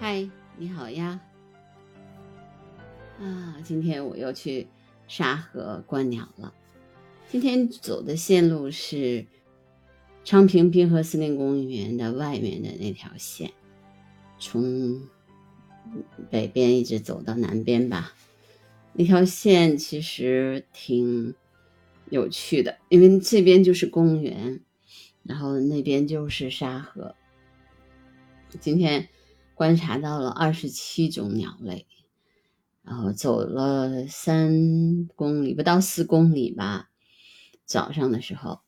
嗨，你好呀！啊，今天我又去沙河观鸟了。今天走的线路是昌平滨河森林公园的外面的那条线，从北边一直走到南边吧。那条线其实挺有趣的，因为这边就是公园，然后那边就是沙河。今天。观察到了二十七种鸟类，然后走了三公里，不到四公里吧。早上的时候，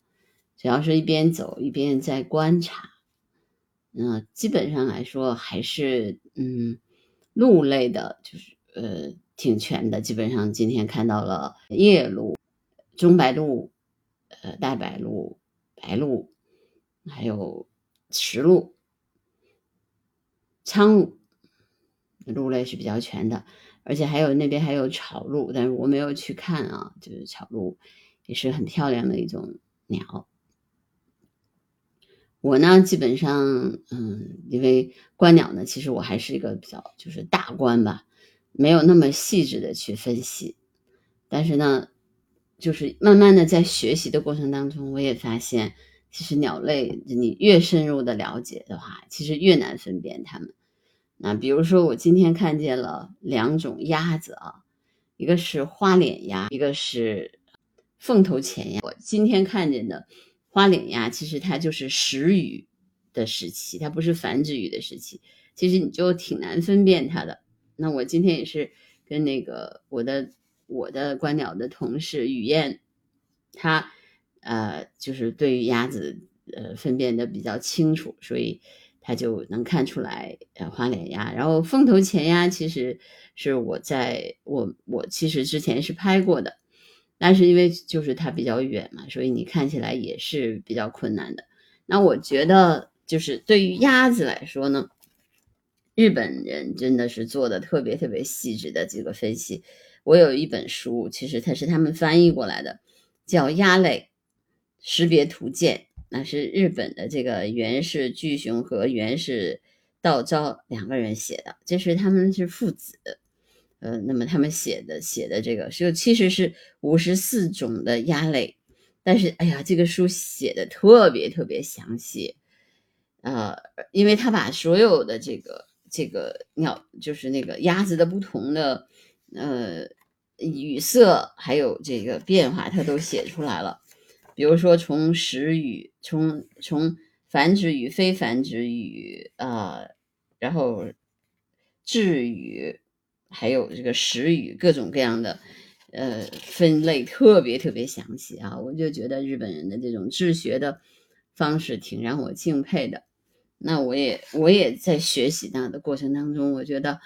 主要是一边走一边在观察。嗯，基本上来说还是嗯，鹿类的，就是呃挺全的。基本上今天看到了夜鹭、中白鹭、呃大白鹭、白鹭，还有石鹿。苍鹭，鹿类是比较全的，而且还有那边还有草鹭，但是我没有去看啊。就是草鹭也是很漂亮的一种鸟。我呢，基本上，嗯，因为观鸟呢，其实我还是一个比较就是大观吧，没有那么细致的去分析。但是呢，就是慢慢的在学习的过程当中，我也发现。其实鸟类，你越深入的了解的话，其实越难分辨它们。那比如说，我今天看见了两种鸭子啊，一个是花脸鸭，一个是凤头前鸭。我今天看见的花脸鸭，其实它就是食鱼的时期，它不是繁殖鱼的时期。其实你就挺难分辨它的。那我今天也是跟那个我的我的观鸟的同事雨燕，他。呃，就是对于鸭子，呃，分辨的比较清楚，所以他就能看出来，呃，花脸鸭。然后凤头前鸭其实是我在我我其实之前是拍过的，但是因为就是它比较远嘛，所以你看起来也是比较困难的。那我觉得就是对于鸭子来说呢，日本人真的是做的特别特别细致的这个分析。我有一本书，其实它是他们翻译过来的，叫《鸭类》。识别图鉴，那是日本的这个原氏巨雄和原氏道昭两个人写的，这是他们是父子，呃，那么他们写的写的这个就其实是五十四种的鸭类，但是哎呀，这个书写的特别特别详细，呃，因为他把所有的这个这个鸟，就是那个鸭子的不同的呃语色还有这个变化，他都写出来了。比如说，从食语，从从繁殖语、非繁殖语啊，然后智语，还有这个食语，各种各样的呃分类，特别特别详细啊！我就觉得日本人的这种治学的方式挺让我敬佩的。那我也我也在学习那的过程当中，我觉得，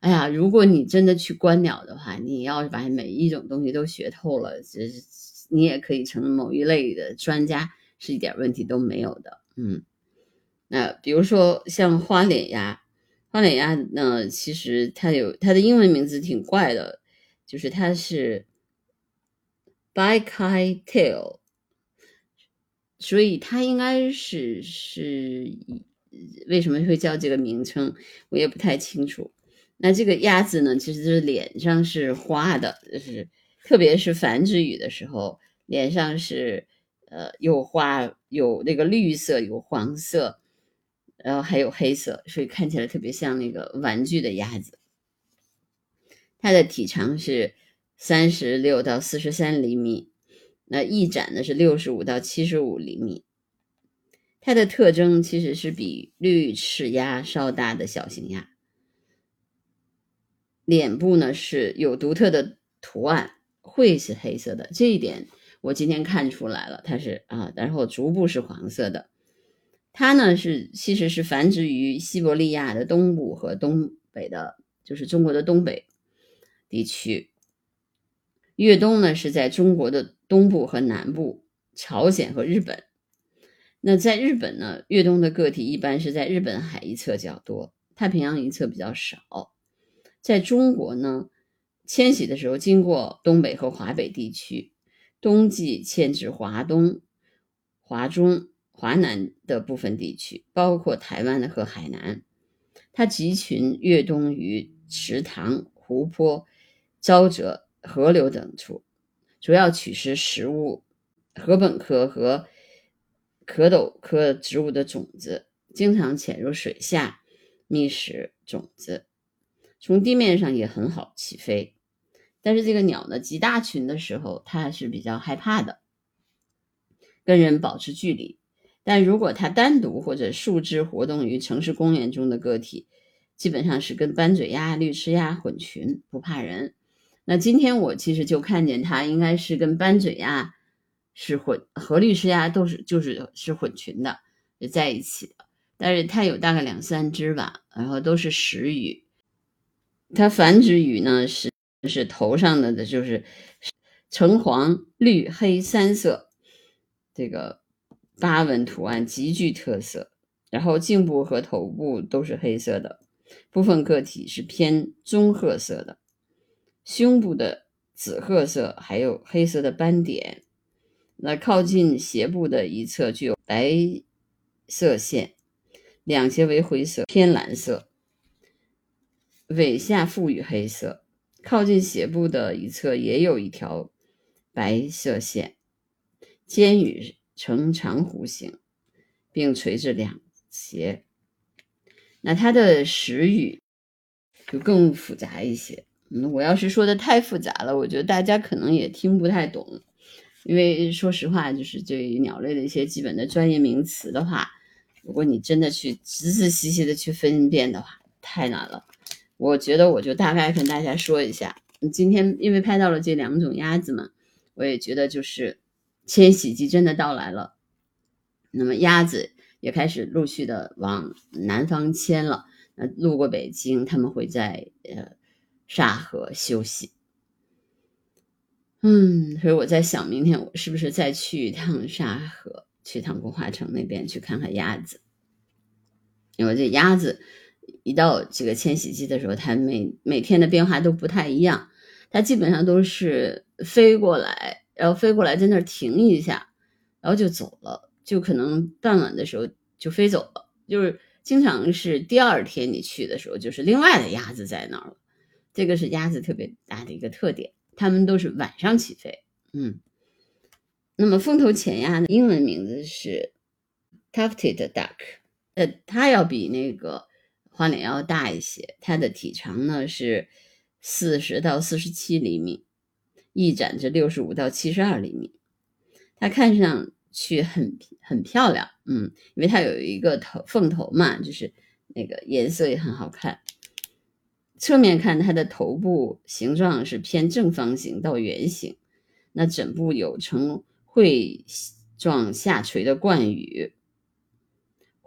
哎呀，如果你真的去观鸟的话，你要是把每一种东西都学透了，这是。你也可以成某一类的专家，是一点问题都没有的。嗯，那比如说像花脸鸭，花脸鸭呢，其实它有它的英文名字挺怪的，就是它是 bike tail，所以它应该是是为什么会叫这个名称，我也不太清楚。那这个鸭子呢，其实就是脸上是花的，就是。特别是繁殖羽的时候，脸上是呃有花，有那个绿色，有黄色，然后还有黑色，所以看起来特别像那个玩具的鸭子。它的体长是三十六到四十三厘米，那翼展呢是六十五到七十五厘米。它的特征其实是比绿翅鸭稍大的小型鸭，脸部呢是有独特的图案。会是黑色的，这一点我今天看出来了，它是啊，然后足部是黄色的。它呢是其实是繁殖于西伯利亚的东部和东北的，就是中国的东北地区。越冬呢是在中国的东部和南部，朝鲜和日本。那在日本呢，越冬的个体一般是在日本海一侧较多，太平洋一侧比较少。在中国呢。迁徙的时候，经过东北和华北地区，冬季迁至华东、华中、华南的部分地区，包括台湾的和海南。它集群越冬于池塘、湖泊、沼泽、河流等处，主要取食食物、禾本科和壳斗科植物的种子，经常潜入水下觅食种子。从地面上也很好起飞，但是这个鸟呢，集大群的时候，它是比较害怕的，跟人保持距离。但如果它单独或者数只活动于城市公园中的个体，基本上是跟斑嘴鸭、绿翅鸭混群，不怕人。那今天我其实就看见它，应该是跟斑嘴鸭是混，和绿翅鸭都是就是是混群的，在一起的。但是它有大概两三只吧，然后都是食鱼。它繁殖羽呢是是头上的的就是橙黄绿黑三色，这个。八纹图案极具特色，然后颈部和头部都是黑色的，部分个体是偏棕褐色的，胸部的紫褐色还有黑色的斑点。那靠近斜部的一侧具有白色线，两节为灰色偏蓝色，尾下附与黑色。靠近斜部的一侧也有一条白色线，尖羽。呈长弧形，并垂着两斜。那它的食语就更复杂一些。嗯，我要是说的太复杂了，我觉得大家可能也听不太懂。因为说实话，就是对于鸟类的一些基本的专业名词的话，如果你真的去仔仔细细的去分辨的话，太难了。我觉得我就大概跟大家说一下。今天因为拍到了这两种鸭子嘛，我也觉得就是。迁徙季真的到来了，那么鸭子也开始陆续的往南方迁了。那路过北京，他们会在呃沙河休息。嗯，所以我在想，明天我是不是再去一趟沙河，去趟工华城那边去看看鸭子？因为这鸭子一到这个迁徙季的时候，它每每天的变化都不太一样，它基本上都是飞过来。然后飞过来，在那儿停一下，然后就走了，就可能傍晚的时候就飞走了。就是经常是第二天你去的时候，就是另外的鸭子在那儿了。这个是鸭子特别大的一个特点，它们都是晚上起飞。嗯，那么凤头浅鸭的，英文名字是 Tufted Duck，呃，它要比那个花脸要大一些，它的体长呢是四十到四十七厘米。翼展至六十五到七十二厘米，它看上去很很漂亮，嗯，因为它有一个头凤头嘛，就是那个颜色也很好看。侧面看它的头部形状是偏正方形到圆形，那枕部有呈喙状下垂的冠羽，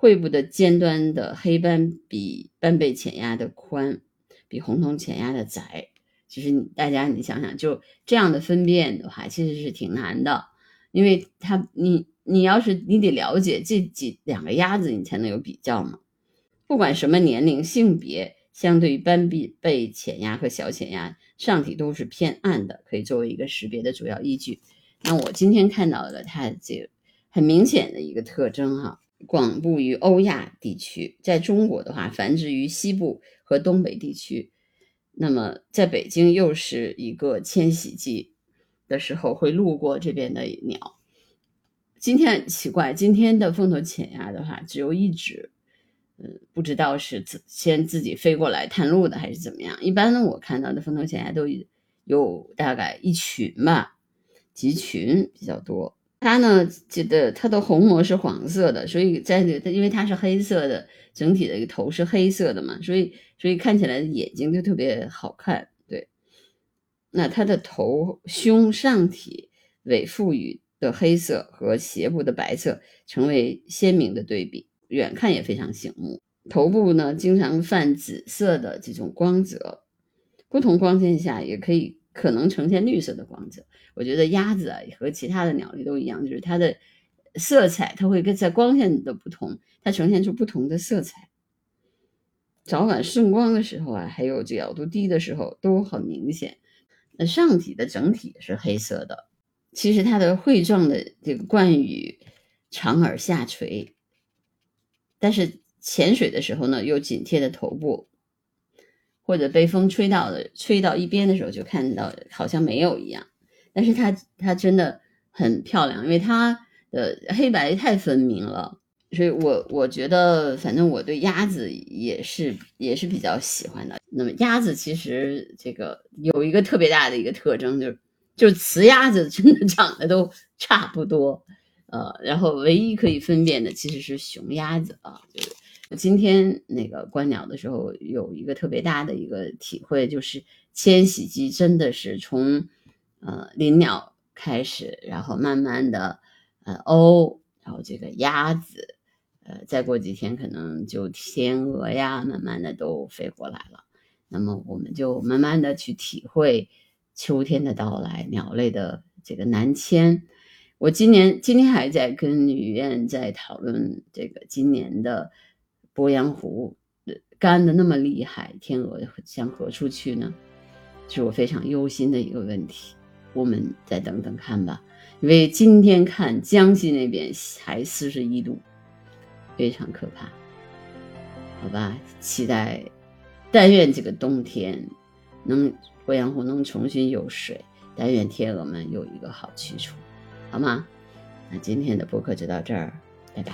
喙部的尖端的黑斑比斑背浅鸭的宽，比红头浅鸭的窄。其实大家你想想，就这样的分辨的话，其实是挺难的，因为它你你要是你得了解这几两个鸭子，你才能有比较嘛。不管什么年龄、性别，相对于斑比背浅鸭和小浅鸭，上体都是偏暗的，可以作为一个识别的主要依据。那我今天看到的它这很明显的一个特征哈，广布于欧亚地区，在中国的话，繁殖于西部和东北地区。那么，在北京又是一个迁徙季的时候，会路过这边的鸟。今天很奇怪，今天的凤头浅鸭的话只有一只，嗯，不知道是自先自己飞过来探路的还是怎么样。一般呢，我看到的凤头浅鸭都有大概一群吧，集群比较多。它呢，这的它的虹膜是黄色的，所以在它因为它是黑色的，整体的一个头是黑色的嘛，所以所以看起来眼睛就特别好看。对，那它的头、胸、上体、尾腹羽的黑色和斜部的白色成为鲜明的对比，远看也非常醒目。头部呢，经常泛紫色的这种光泽，不同光线下也可以。可能呈现绿色的光泽，我觉得鸭子啊和其他的鸟类都一样，就是它的色彩，它会跟在光线的不同，它呈现出不同的色彩。早晚顺光的时候啊，还有角度低的时候都很明显。那上体的整体是黑色的，其实它的喙状的这个冠羽长而下垂，但是潜水的时候呢，又紧贴着头部，或者被风吹到的吹到一边的时候，就看到好像没有一样。但是它它真的很漂亮，因为它的黑白太分明了。所以我我觉得，反正我对鸭子也是也是比较喜欢的。那么鸭子其实这个有一个特别大的一个特征，就是就是雌鸭子真的长得都差不多，呃，然后唯一可以分辨的其实是雄鸭子啊。就是今天那个观鸟的时候，有一个特别大的一个体会，就是迁徙季真的是从呃林鸟开始，然后慢慢的呃鸥，然后这个鸭子。呃，再过几天可能就天鹅呀，慢慢的都飞过来了。那么我们就慢慢的去体会秋天的到来，鸟类的这个南迁。我今年今天还在跟女院在讨论这个今年的鄱阳湖干的那么厉害，天鹅向何处去呢？是我非常忧心的一个问题。我们再等等看吧，因为今天看江西那边还四十一度。非常可怕，好吧？期待，但愿这个冬天能鄱阳湖能重新有水，但愿天鹅们有一个好去处，好吗？那今天的播客就到这儿，拜拜。